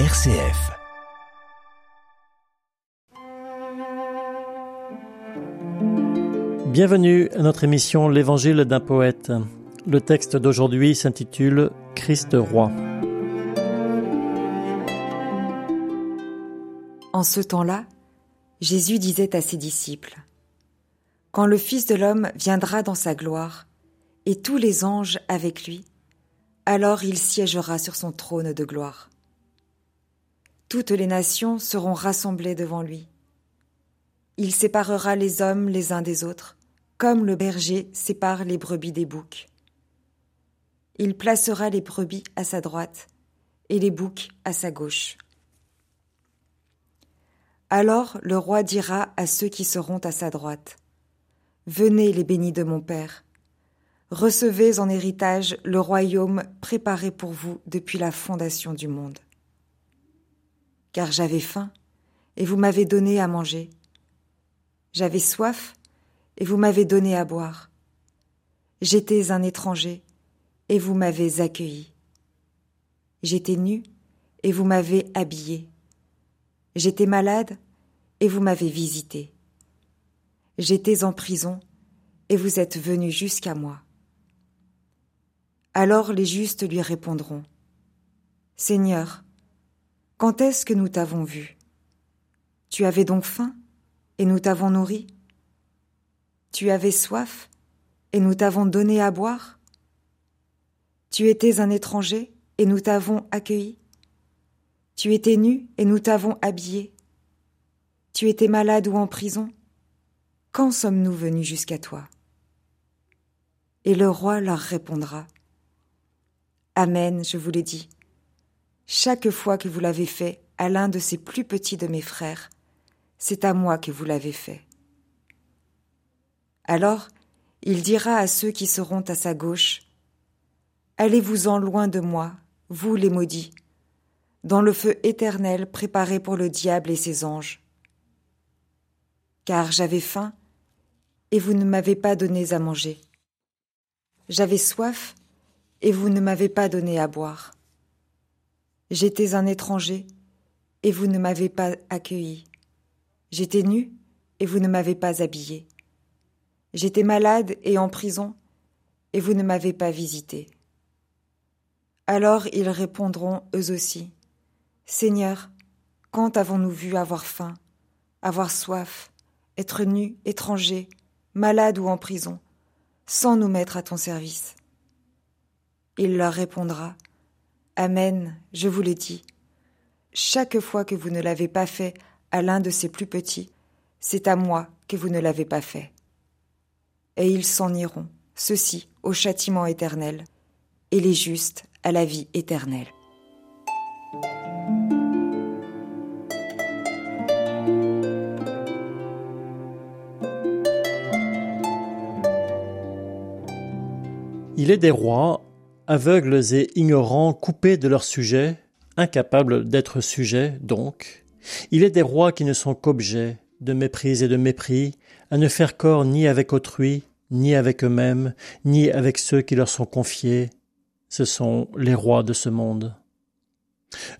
RCF. Bienvenue à notre émission L'Évangile d'un poète. Le texte d'aujourd'hui s'intitule Christ roi. En ce temps-là, Jésus disait à ses disciples, Quand le Fils de l'homme viendra dans sa gloire, et tous les anges avec lui, alors il siégera sur son trône de gloire. Toutes les nations seront rassemblées devant lui. Il séparera les hommes les uns des autres, comme le berger sépare les brebis des boucs. Il placera les brebis à sa droite et les boucs à sa gauche. Alors le roi dira à ceux qui seront à sa droite, Venez les bénis de mon Père, recevez en héritage le royaume préparé pour vous depuis la fondation du monde. Car j'avais faim, et vous m'avez donné à manger. J'avais soif, et vous m'avez donné à boire. J'étais un étranger, et vous m'avez accueilli. J'étais nu, et vous m'avez habillé. J'étais malade, et vous m'avez visité. J'étais en prison, et vous êtes venu jusqu'à moi. Alors les justes lui répondront. Seigneur, quand est-ce que nous t'avons vu? Tu avais donc faim, et nous t'avons nourri? Tu avais soif, et nous t'avons donné à boire? Tu étais un étranger, et nous t'avons accueilli? Tu étais nu, et nous t'avons habillé? Tu étais malade ou en prison? Quand sommes-nous venus jusqu'à toi? Et le roi leur répondra. Amen, je vous le dis. Chaque fois que vous l'avez fait à l'un de ces plus petits de mes frères, c'est à moi que vous l'avez fait. Alors il dira à ceux qui seront à sa gauche, Allez-vous-en loin de moi, vous les maudits, dans le feu éternel préparé pour le diable et ses anges. Car j'avais faim, et vous ne m'avez pas donné à manger. J'avais soif, et vous ne m'avez pas donné à boire. J'étais un étranger, et vous ne m'avez pas accueilli. J'étais nu, et vous ne m'avez pas habillé. J'étais malade et en prison, et vous ne m'avez pas visité. Alors ils répondront eux aussi. Seigneur, quand avons-nous vu avoir faim, avoir soif, être nu, étranger, malade ou en prison, sans nous mettre à ton service il leur répondra Amen, je vous le dis. Chaque fois que vous ne l'avez pas fait à l'un de ces plus petits, c'est à moi que vous ne l'avez pas fait. Et ils s'en iront, ceux-ci au châtiment éternel, et les justes à la vie éternelle. Il est des rois aveugles et ignorants, coupés de leur sujet, incapables d'être sujets, donc. Il est des rois qui ne sont qu'objets de mépris et de mépris, à ne faire corps ni avec autrui, ni avec eux-mêmes, ni avec ceux qui leur sont confiés. Ce sont les rois de ce monde.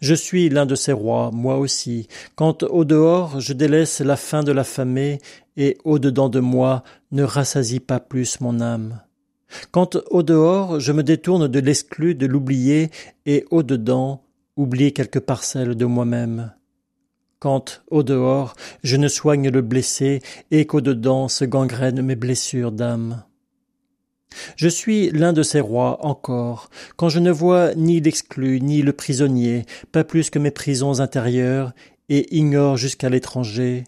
Je suis l'un de ces rois, moi aussi, quand au dehors je délaisse la faim de l'affamé, et au dedans de moi ne rassasie pas plus mon âme. Quand au dehors je me détourne de l'exclu, de l'oublié, et au dedans oublie quelques parcelles de moi-même. Quand au dehors je ne soigne le blessé, et qu'au dedans se gangrènent mes blessures d'âme. Je suis l'un de ces rois encore, quand je ne vois ni l'exclu ni le prisonnier, pas plus que mes prisons intérieures, et ignore jusqu'à l'étranger,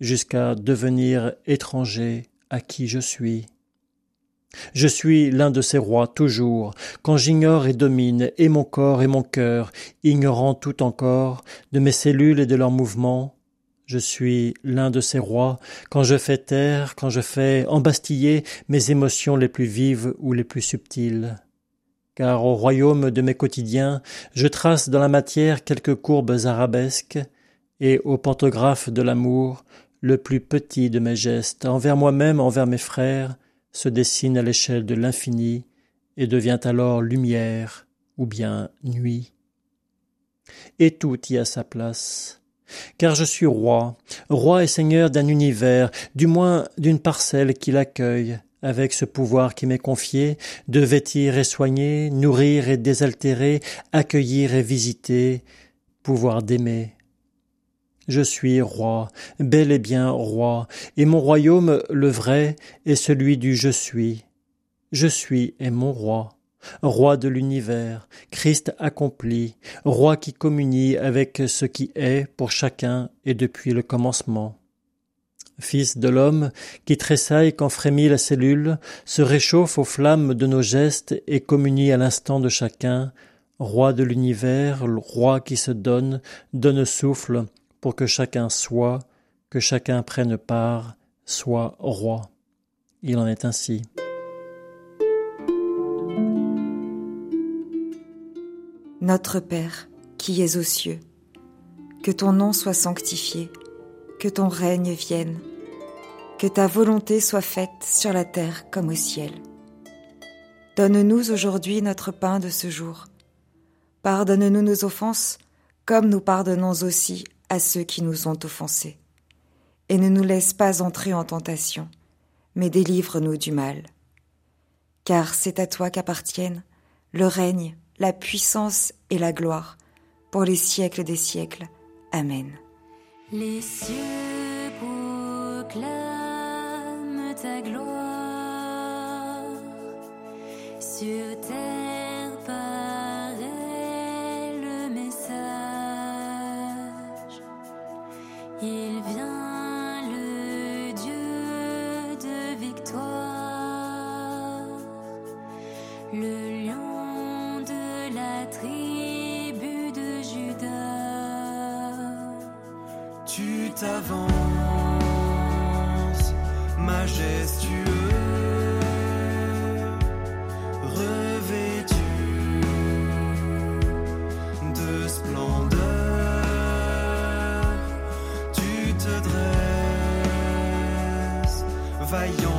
jusqu'à devenir étranger à qui je suis. Je suis l'un de ces rois toujours, quand j'ignore et domine et mon corps et mon cœur, ignorant tout encore de mes cellules et de leurs mouvements. Je suis l'un de ces rois, quand je fais taire, quand je fais embastiller mes émotions les plus vives ou les plus subtiles. Car au royaume de mes quotidiens, je trace dans la matière quelques courbes arabesques, et au pantographe de l'amour, le plus petit de mes gestes, envers moi-même, envers mes frères, se dessine à l'échelle de l'infini et devient alors lumière ou bien nuit. et tout y a sa place. Car je suis roi, roi et seigneur d'un univers, du moins d'une parcelle qui l'accueille, avec ce pouvoir qui m'est confié, de vêtir et soigner, nourrir et désaltérer, accueillir et visiter, pouvoir d'aimer. Je suis roi, bel et bien roi, et mon royaume, le vrai, est celui du je suis. Je suis est mon roi, roi de l'univers, Christ accompli, roi qui communie avec ce qui est pour chacun et depuis le commencement. Fils de l'homme, qui tressaille quand frémit la cellule, se réchauffe aux flammes de nos gestes et communie à l'instant de chacun, roi de l'univers, roi qui se donne, donne souffle, pour que chacun soit, que chacun prenne part, soit roi. Il en est ainsi. Notre Père, qui es aux cieux, que ton nom soit sanctifié, que ton règne vienne, que ta volonté soit faite sur la terre comme au ciel. Donne-nous aujourd'hui notre pain de ce jour. Pardonne-nous nos offenses, comme nous pardonnons aussi à ceux qui nous ont offensés. Et ne nous laisse pas entrer en tentation, mais délivre-nous du mal. Car c'est à toi qu'appartiennent le règne, la puissance et la gloire, pour les siècles des siècles. Amen. Les cieux proclament ta gloire sur terre Tu t'avances, majestueux, revêtu de splendeur. Tu te dresses, vaillant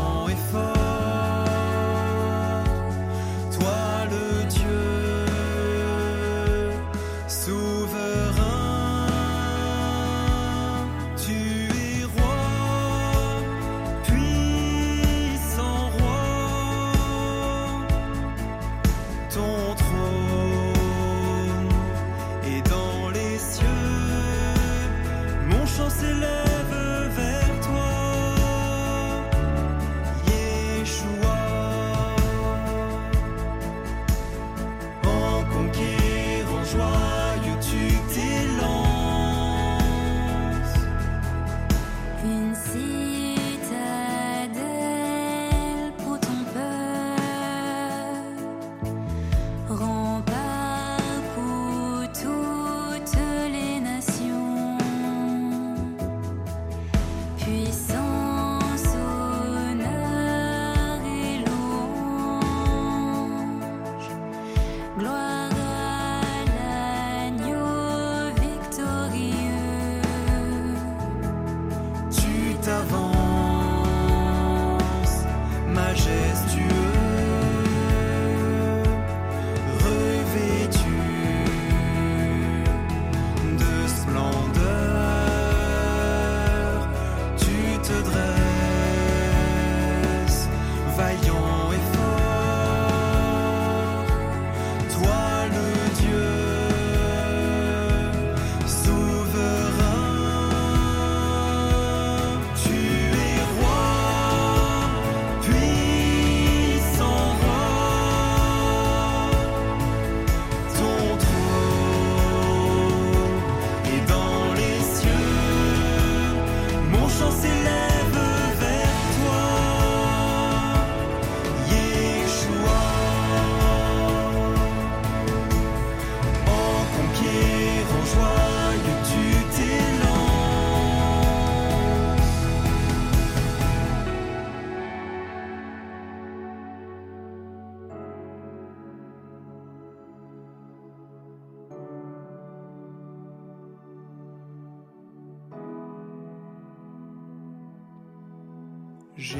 Jésus,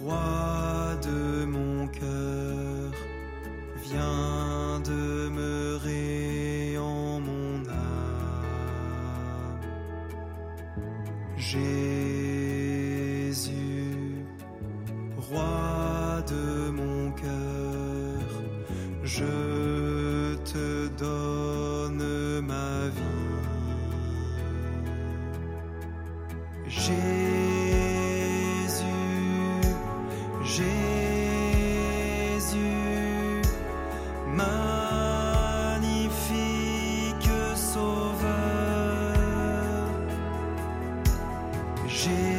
roi de mon cœur, viens demeurer en mon âme. Jésus, roi de mon cœur, je J'ai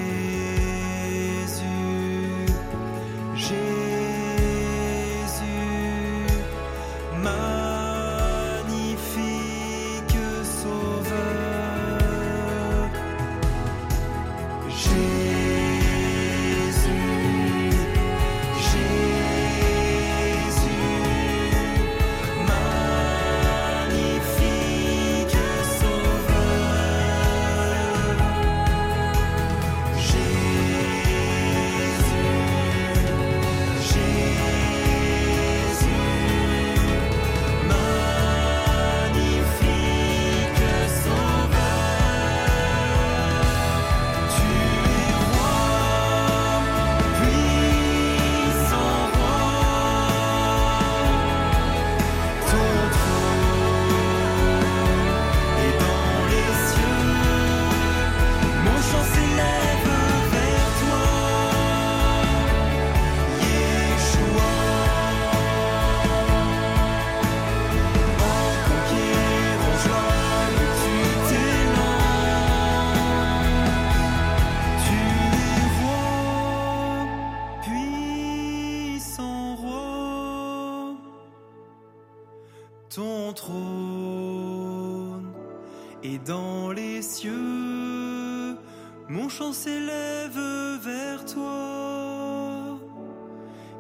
s'élève vers toi,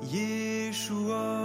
Yeshua.